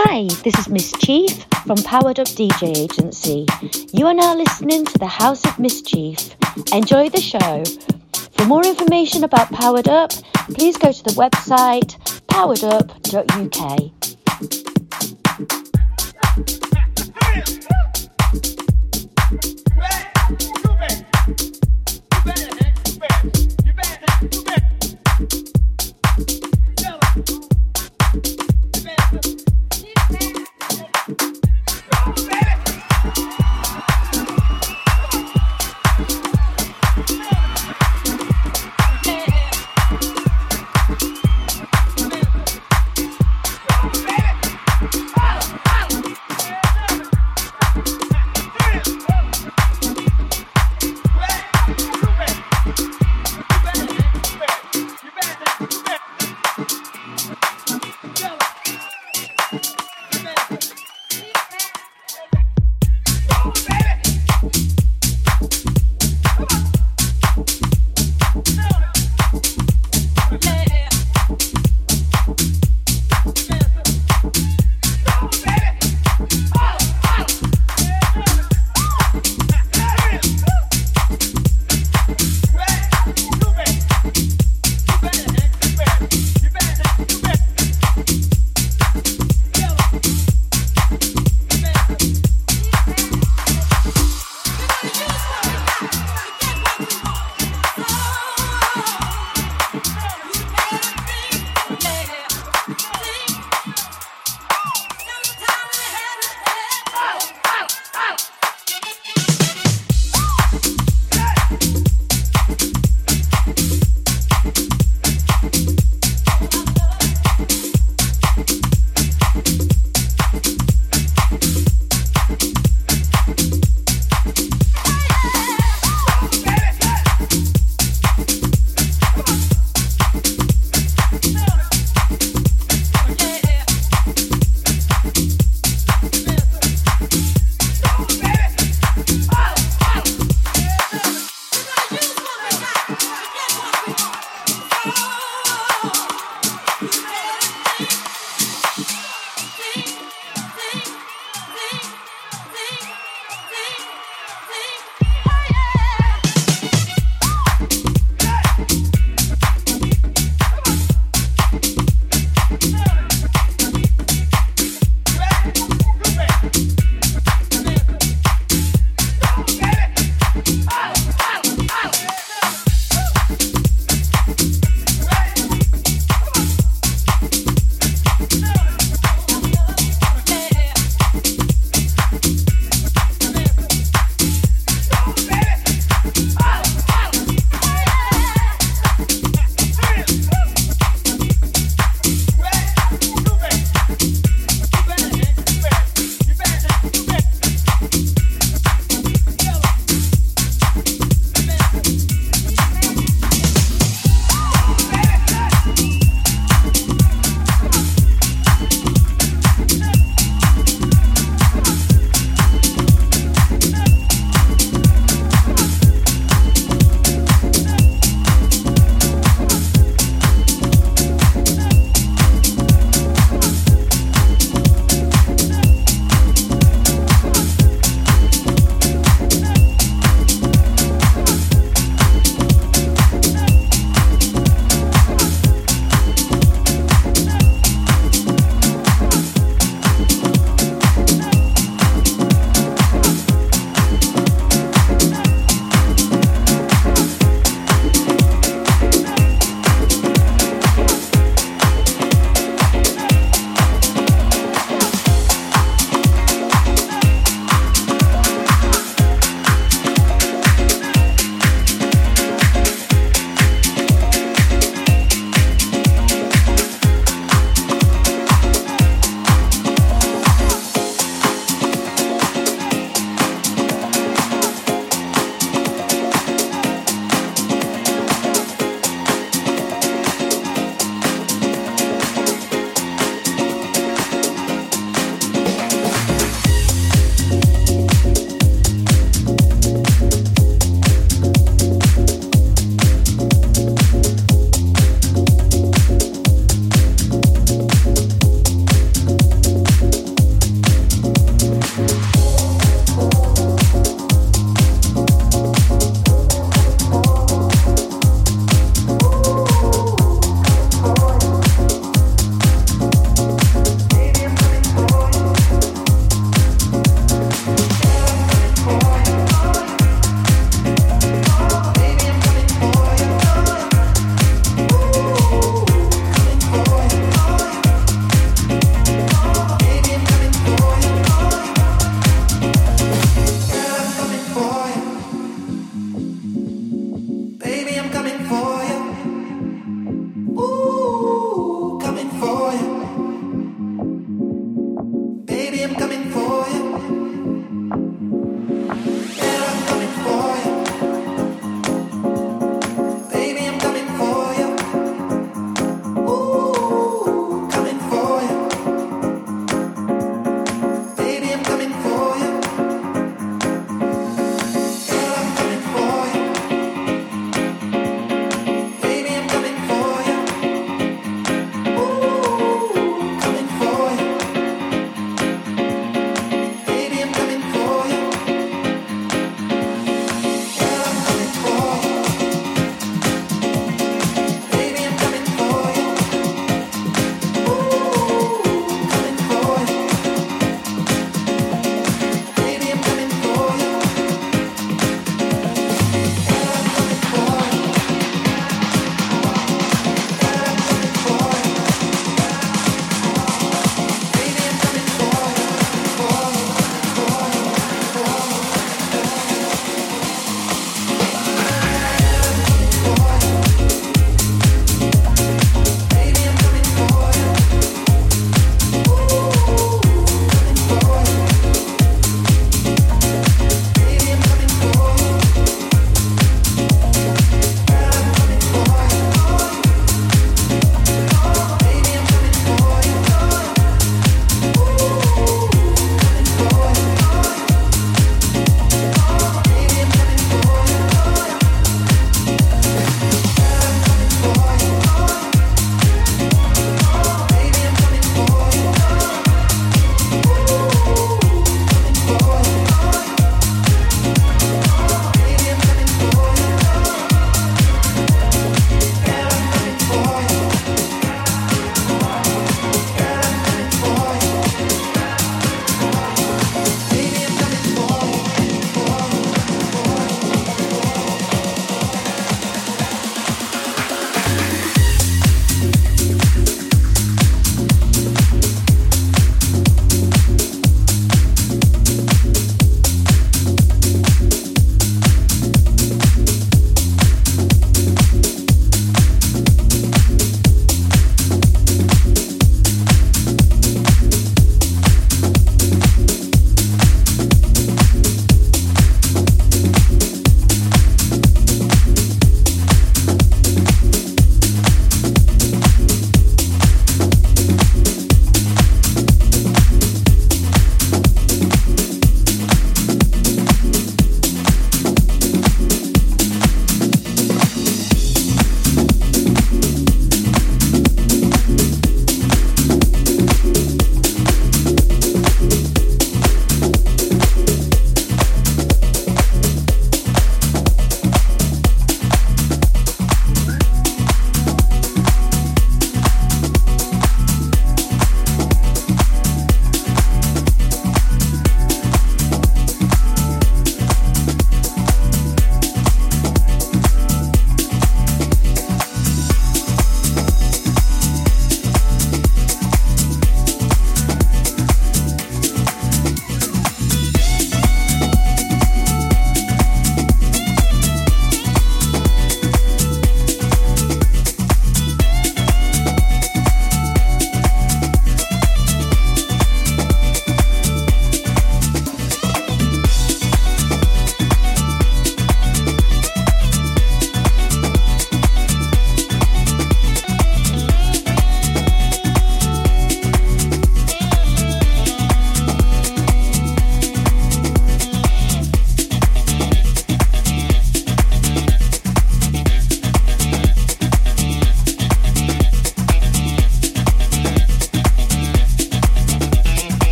Hi, this is Miss Chief from Powered Up DJ Agency. You are now listening to the House of Miss Chief. Enjoy the show. For more information about Powered Up, please go to the website poweredup.uk.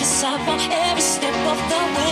yourself on every step of the way.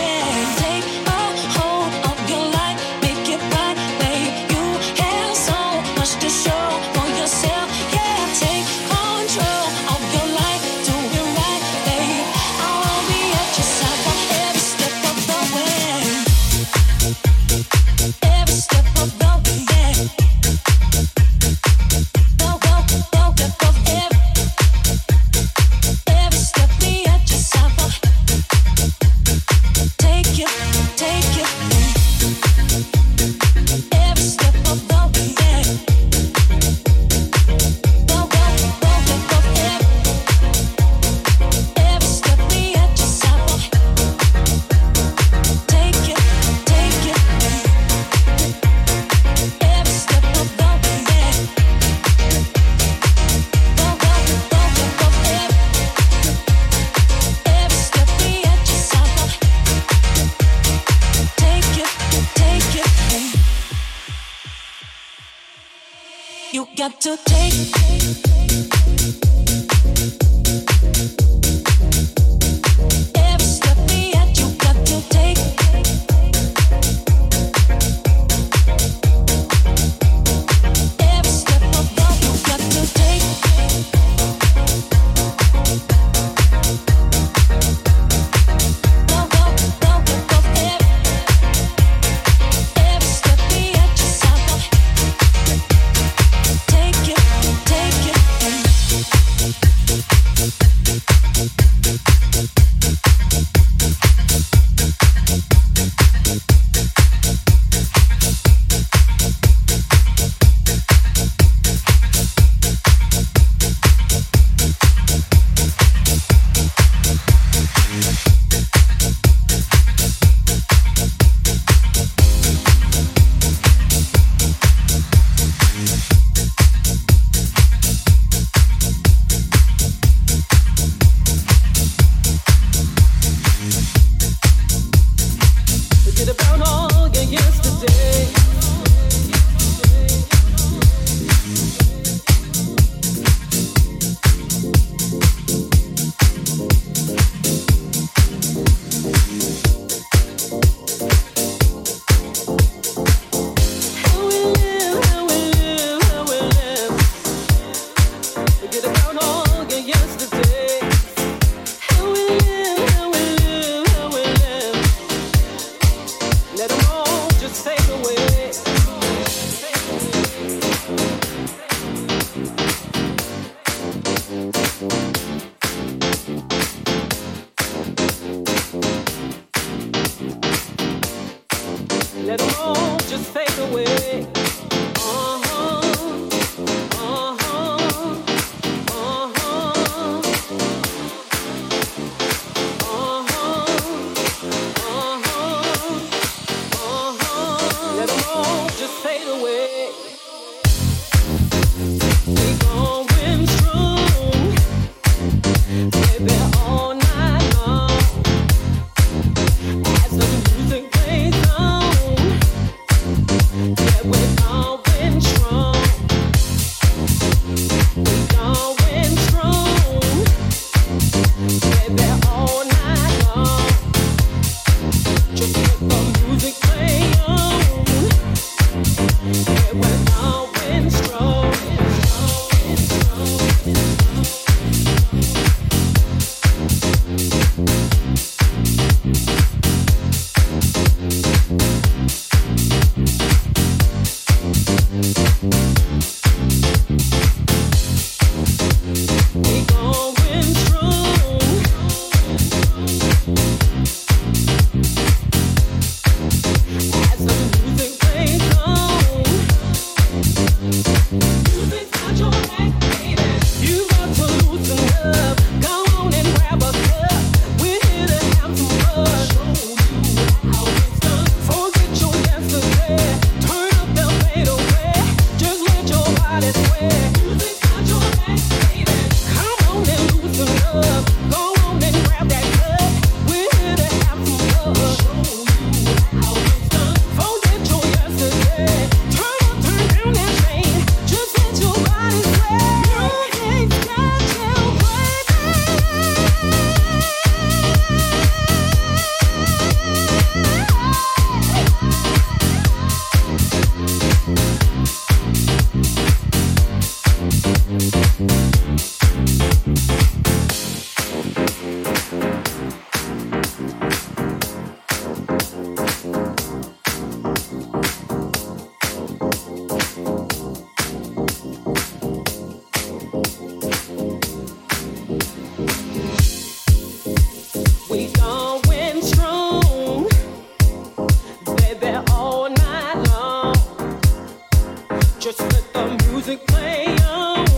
the music playing.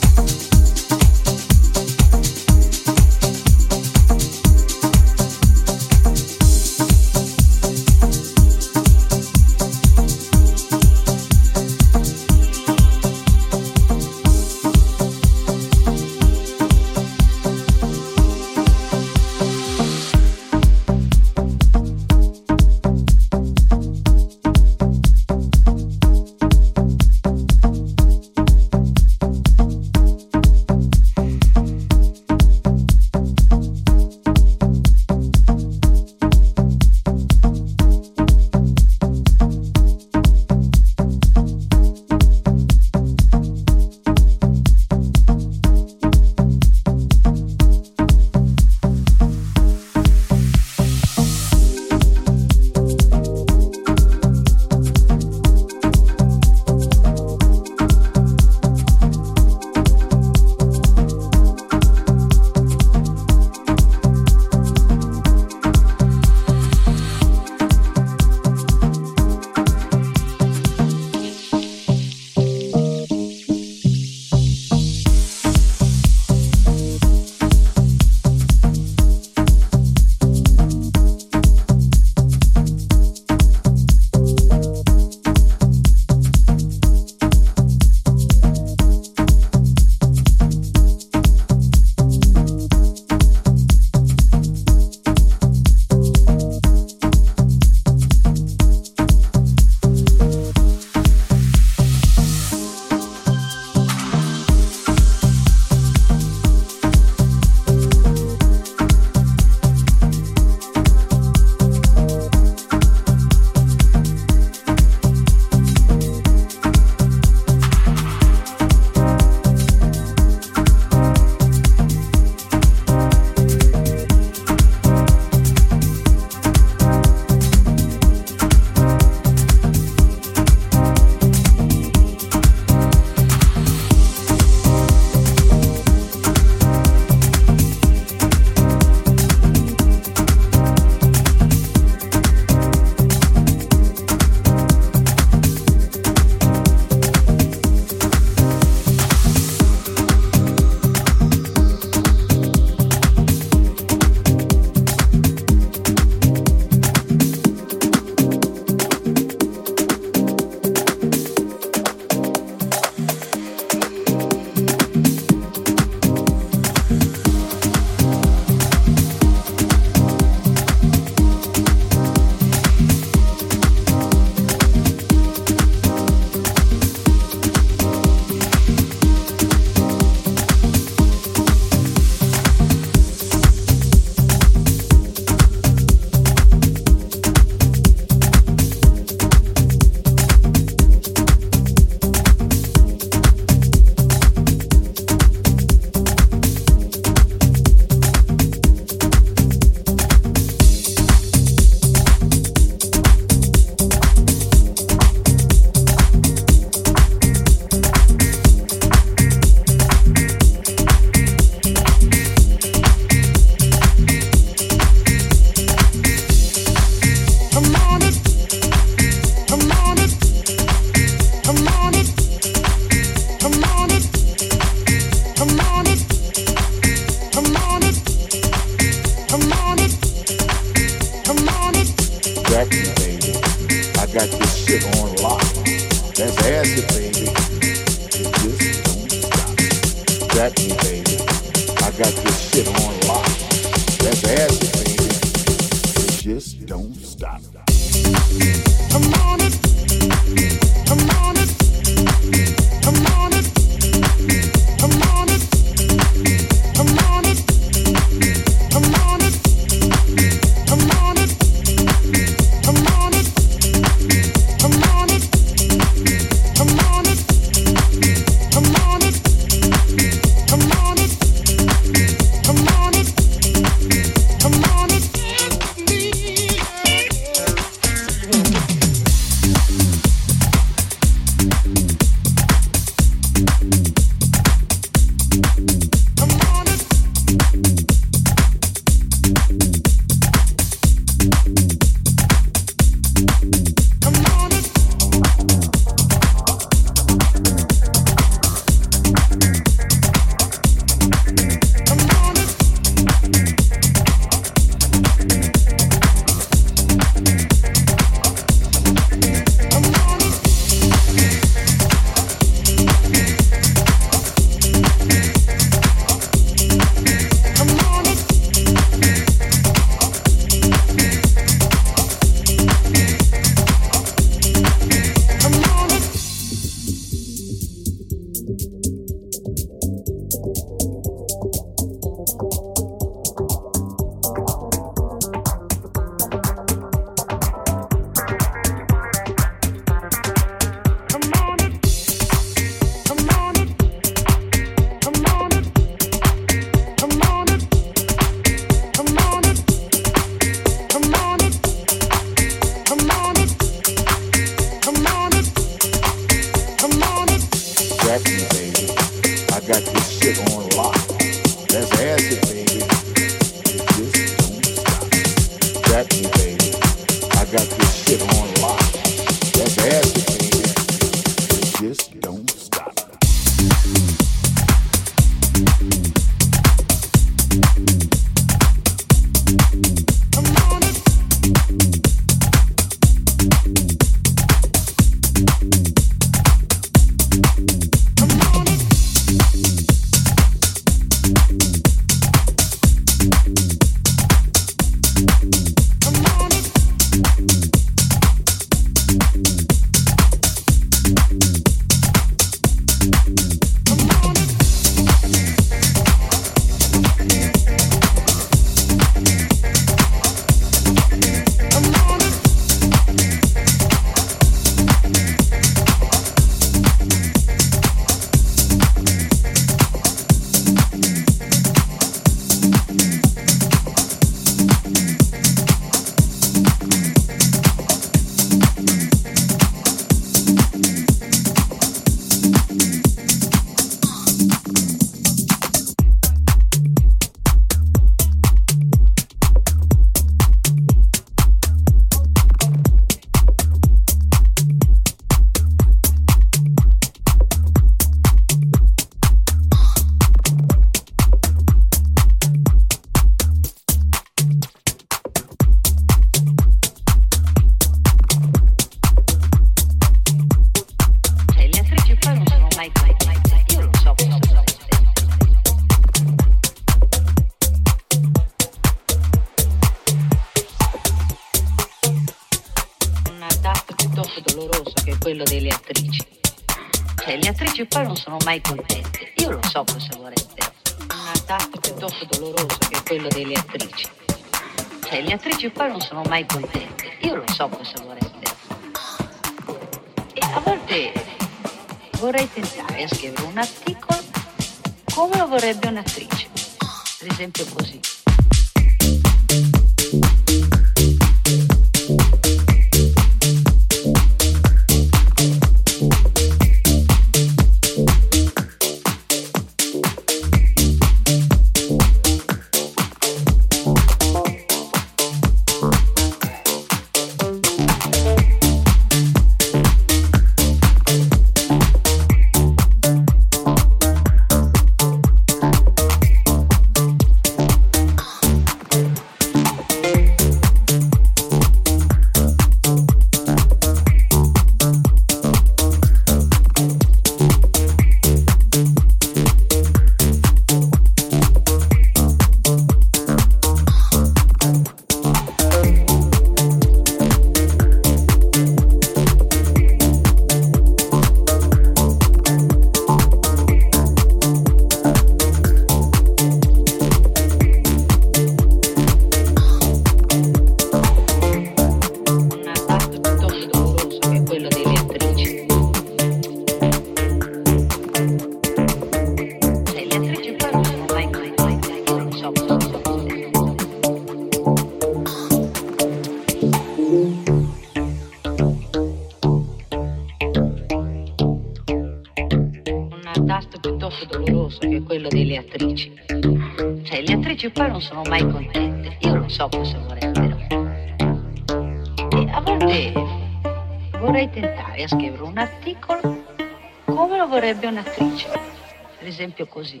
così.